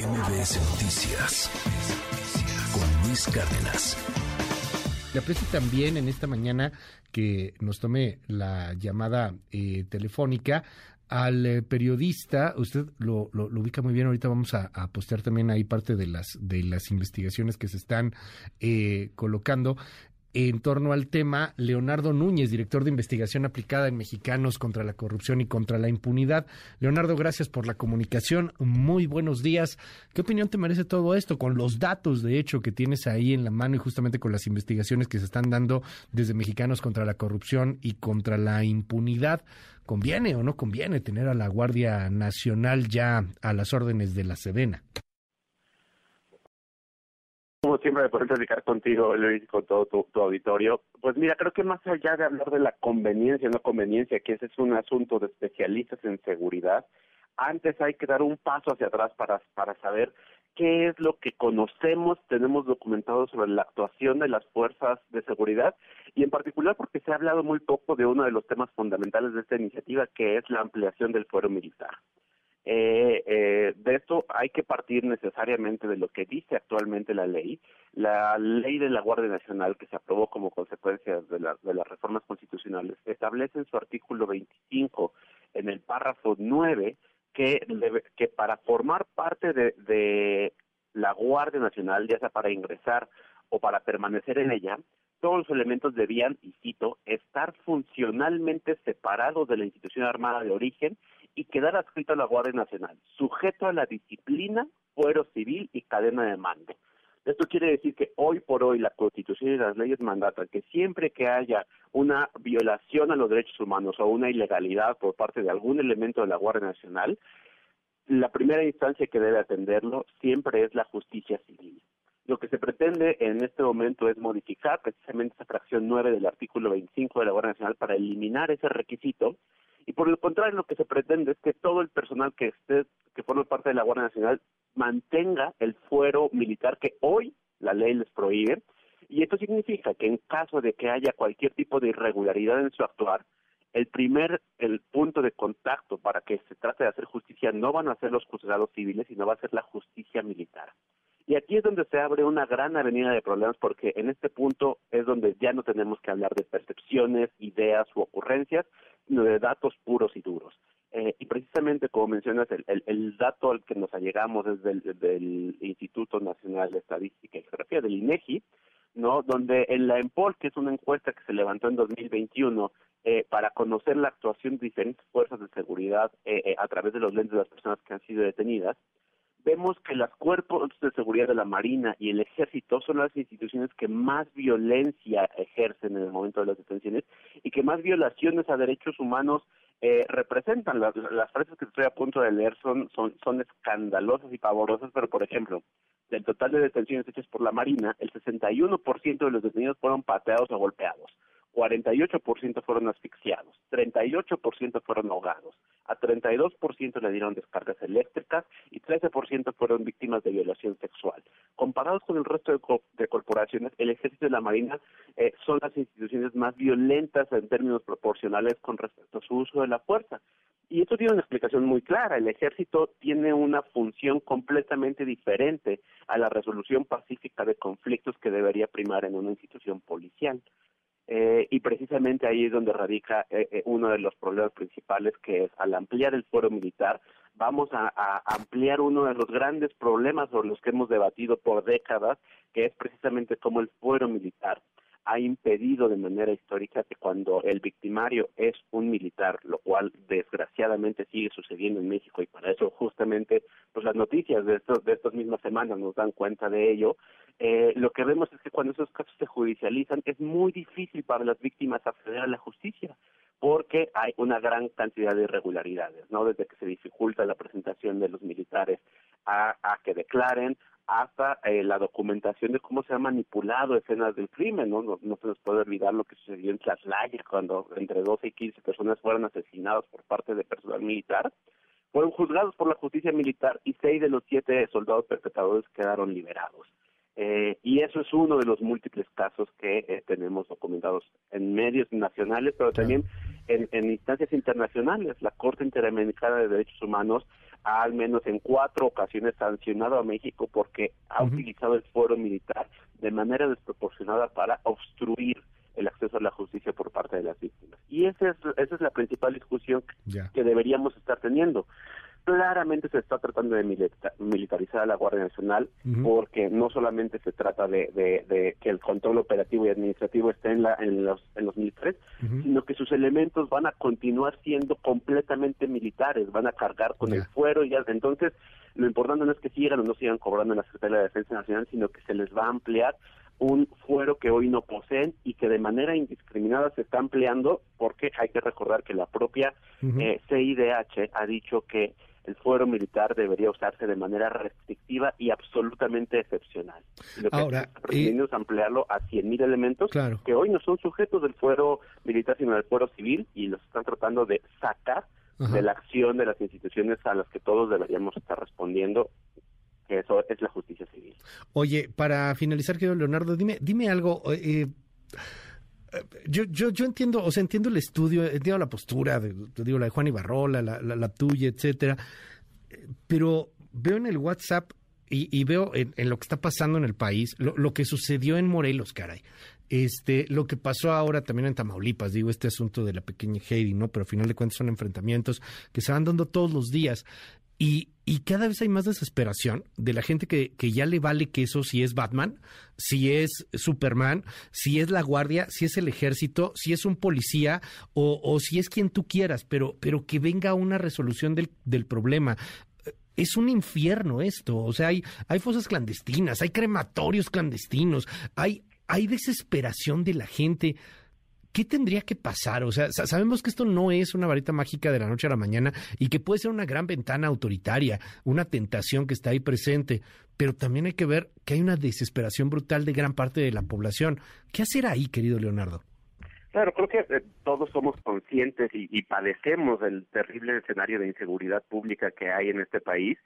MBS Noticias con Luis Cárdenas. Le aprecio también en esta mañana que nos tome la llamada eh, telefónica al eh, periodista, usted lo, ubica muy bien, ahorita vamos a, postear también ahí parte de las, de las investigaciones que se están eh, colocando en torno al tema Leonardo Núñez, director de investigación aplicada en Mexicanos contra la corrupción y contra la impunidad. Leonardo, gracias por la comunicación. Muy buenos días. ¿Qué opinión te merece todo esto con los datos, de hecho, que tienes ahí en la mano y justamente con las investigaciones que se están dando desde Mexicanos contra la corrupción y contra la impunidad? ¿Conviene o no conviene tener a la Guardia Nacional ya a las órdenes de la Sedena? Siempre, me puedo platicar contigo, Luis, con todo tu, auditorio. Pues mira, creo que más allá de hablar de la conveniencia o no conveniencia, que ese es un asunto de especialistas en seguridad, antes hay que dar un paso hacia atrás para, para saber qué es lo que conocemos, tenemos documentado sobre la actuación de las fuerzas de seguridad y en particular porque se ha hablado muy poco de uno de los temas fundamentales de esta iniciativa, que es la ampliación del fuero militar. Eh, eh, de esto hay que partir necesariamente de lo que dice actualmente la ley. La ley de la Guardia Nacional, que se aprobó como consecuencia de, de las reformas constitucionales, establece en su artículo 25, en el párrafo 9, que, que para formar parte de, de la Guardia Nacional, ya sea para ingresar o para permanecer en ella, todos los elementos debían, y cito, estar funcionalmente separados de la institución armada de origen y quedar adscrito a la Guardia Nacional, sujeto a la disciplina, fuero civil y cadena de mando. Esto quiere decir que hoy por hoy la Constitución y las leyes mandatan que siempre que haya una violación a los derechos humanos o una ilegalidad por parte de algún elemento de la Guardia Nacional, la primera instancia que debe atenderlo siempre es la justicia civil. Lo que se pretende en este momento es modificar precisamente esa fracción 9 del artículo 25 de la Guardia Nacional para eliminar ese requisito y por el contrario lo que se pretende es que todo el personal que esté que forme parte de la Guardia Nacional mantenga el fuero militar que hoy la ley les prohíbe. Y esto significa que en caso de que haya cualquier tipo de irregularidad en su actuar el primer el punto de contacto para que se trate de hacer justicia no van a ser los juzgados civiles sino va a ser la justicia militar. Y aquí es donde se abre una gran avenida de problemas porque en este punto es donde ya no tenemos que hablar de percepciones, ideas u ocurrencias, de datos puros y duros. Eh, y precisamente como mencionas, el, dato al que nos allegamos es del, Instituto Nacional de Estadística y Geografía, del INEGI, ¿no? Donde en la EMPOL, que es una encuesta que se levantó en 2021 eh, para conocer la actuación de diferentes fuerzas de seguridad eh, a través de los lentes de las personas que han sido detenidas, vemos que los cuerpos de seguridad de la Marina y el Ejército son las instituciones que más violencia ejercen en el momento de las detenciones y que más violaciones a derechos humanos eh, representan. Las, las, frases que estoy a punto de leer son, son, son escandalosas y pavorosas, pero por ejemplo, del total de detenciones hechas por la Marina, el 61% de los detenidos fueron pateados o golpeados. 48% fueron asfixiados, 38% fueron ahogados, a 32% le dieron descargas eléctricas y 13% fueron víctimas de violación sexual. Comparados con el resto de, corporaciones, el Ejército y la Marina eh, son las instituciones más violentas en términos proporcionales con respecto a su uso de la fuerza. Y esto tiene una explicación muy clara. El ejército tiene una función completamente diferente a la resolución pacífica de conflictos que debería primar en una institución policial. Eh, y precisamente ahí es donde radica eh, eh, uno de los problemas principales, que es al ampliar el foro militar, vamos a, ampliar uno de los grandes problemas sobre los que hemos debatido por décadas, que es precisamente cómo el fuero militar ha impedido de manera histórica que cuando el victimario es un militar, lo cual desgraciadamente sigue sucediendo en México y para eso justamente pues las noticias de estos de estas mismas semanas nos dan cuenta de ello, eh, lo que vemos es que cuando esos casos se judicializan es muy difícil para las víctimas acceder a la justicia porque hay una gran cantidad de irregularidades, ¿no? Desde que se dificulta la presentación de los militares a, a que declaren, hasta eh, la documentación de cómo se ha manipulado escenas del crimen, ¿no? ¿no? se nos puede olvidar lo que sucedió en Tlaxlaya cuando entre 12 y 15 personas fueron asesinadas por parte de personal militar. Fueron juzgados por la justicia militar y seis de los siete soldados perpetradores quedaron liberados. Eh, y eso es uno de los múltiples casos que eh, tenemos documentados en medios nacionales, pero también en, instancias internacionales. La Corte Interamericana de Derechos Humanos ha al menos en cuatro ocasiones sancionado a México porque ha utilizado el fuero militar de manera desproporcionada para obstruir el acceso a la justicia por parte de las víctimas. Y esa es, esa es la principal discusión que deberíamos estar teniendo claramente se está tratando de militarizar a la Guardia Nacional porque no solamente se trata de, que el control operativo y administrativo esté en, la, en, los, en los militares, sino que sus elementos van a continuar siendo completamente militares, van a cargar con el fuero y ya, entonces lo importante no es que sigan o no sigan cobrando en la Secretaría de Defensa Nacional, sino que se les va a ampliar un fuero que hoy no poseen y que de manera indiscriminada se está ampliando porque hay que recordar que la propia eh, CIDH ha dicho que el fuero militar debería usarse de manera restrictiva y absolutamente excepcional. Lo que Ahora, es ampliarlo a 100.000 elementos que hoy no son sujetos del fuero militar, sino del fuero civil y los están tratando de sacar de la acción de las instituciones a las que todos deberíamos estar respondiendo que eso es la justicia civil. Oye, para finalizar, querido Leonardo, dime, dime algo. Eh, yo, yo, yo entiendo, o sea, entiendo el estudio, entiendo la postura, de, te digo, la de Juan Ibarrola, la, la, tuya, etcétera, pero veo en el WhatsApp y, veo en, lo que está pasando en el país lo, lo, que sucedió en Morelos, caray. Este, lo que pasó ahora también en Tamaulipas, digo, este asunto de la pequeña Heidi, ¿no? Pero al final de cuentas son enfrentamientos que se van dando todos los días. Y, y cada vez hay más desesperación de la gente que, que ya le vale que eso si es Batman, si es Superman, si es la guardia, si es el ejército, si es un policía o, o si es quien tú quieras, pero, pero que venga una resolución del, del problema es un infierno esto. O sea, hay, hay fosas clandestinas, hay crematorios clandestinos, hay, hay desesperación de la gente. ¿Qué tendría que pasar? O sea, sabemos que esto no es una varita mágica de la noche a la mañana y que puede ser una gran ventana autoritaria, una tentación que está ahí presente, pero también hay que ver que hay una desesperación brutal de gran parte de la población. ¿Qué hacer ahí, querido Leonardo? Claro, creo que eh, todos somos conscientes y, padecemos del terrible escenario de inseguridad pública que hay en este país,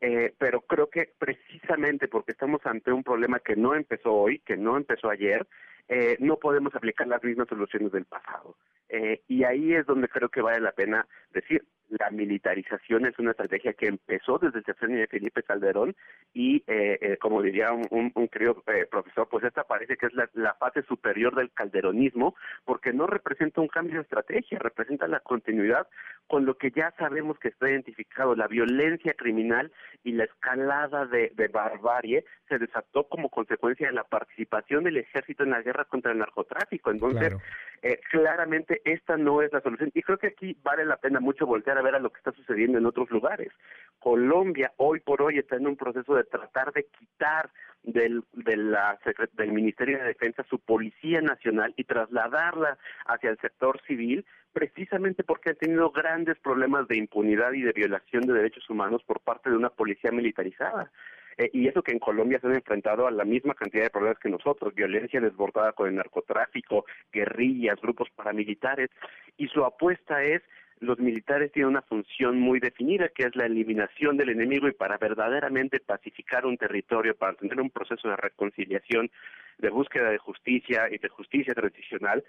eh, pero creo que precisamente porque estamos ante un problema que no empezó hoy, que no empezó ayer, eh, no podemos aplicar las mismas soluciones del pasado. Eh, y ahí es donde creo que vale la pena decir, la militarización es una estrategia que empezó desde el sexenio de Felipe Calderón y, eh, eh como diría un, un, querido eh, profesor, pues esta parece que es la, la, fase superior del calderonismo porque no representa un cambio de estrategia, representa la continuidad con lo que ya sabemos que está identificado, la violencia criminal y la escalada de, de barbarie se desató como consecuencia de la participación del ejército en la guerra contra el narcotráfico. Entonces, eh, claramente esta no es la solución y creo que aquí vale la pena mucho voltear a ver a lo que está sucediendo en otros lugares. Colombia hoy por hoy está en un proceso de tratar de quitar del, de la, del Ministerio de Defensa su Policía Nacional y trasladarla hacia el sector civil precisamente porque han tenido grandes problemas de impunidad y de violación de derechos humanos por parte de una policía militarizada. Eh, y eso que en Colombia se han enfrentado a la misma cantidad de problemas que nosotros, violencia desbordada con el narcotráfico, guerrillas, grupos paramilitares, y su apuesta es los militares tienen una función muy definida, que es la eliminación del enemigo y para verdaderamente pacificar un territorio, para tener un proceso de reconciliación, de búsqueda de justicia y de justicia tradicional,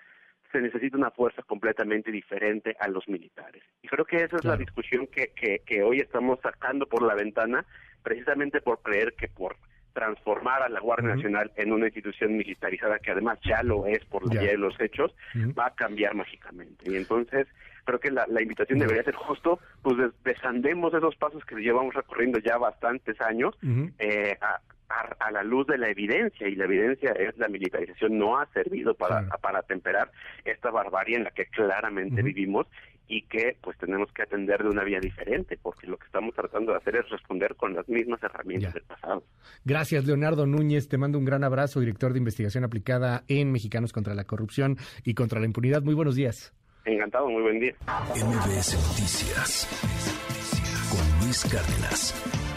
se necesita una fuerza completamente diferente a los militares. Y creo que esa es la discusión que, que, que hoy estamos sacando por la ventana, precisamente por creer que por transformar a la Guardia Nacional en una institución militarizada, que además ya lo es por la de los hechos, va a cambiar mágicamente. Y entonces creo que la, invitación debería ser justo, pues desandemos esos pasos que llevamos recorriendo ya bastantes años eh, a, a, la luz de la evidencia y la evidencia es la militarización no ha servido para, para temperar esta barbarie en la que claramente vivimos y que pues tenemos que atender de una vía diferente porque lo que estamos tratando de hacer es responder con las mismas herramientas del pasado. Gracias Leonardo Núñez, te mando un gran abrazo, director de investigación aplicada en Mexicanos contra la corrupción y contra la impunidad. Muy buenos días. Encantado, muy buen día. MBS Noticias con Luis Cárdenas.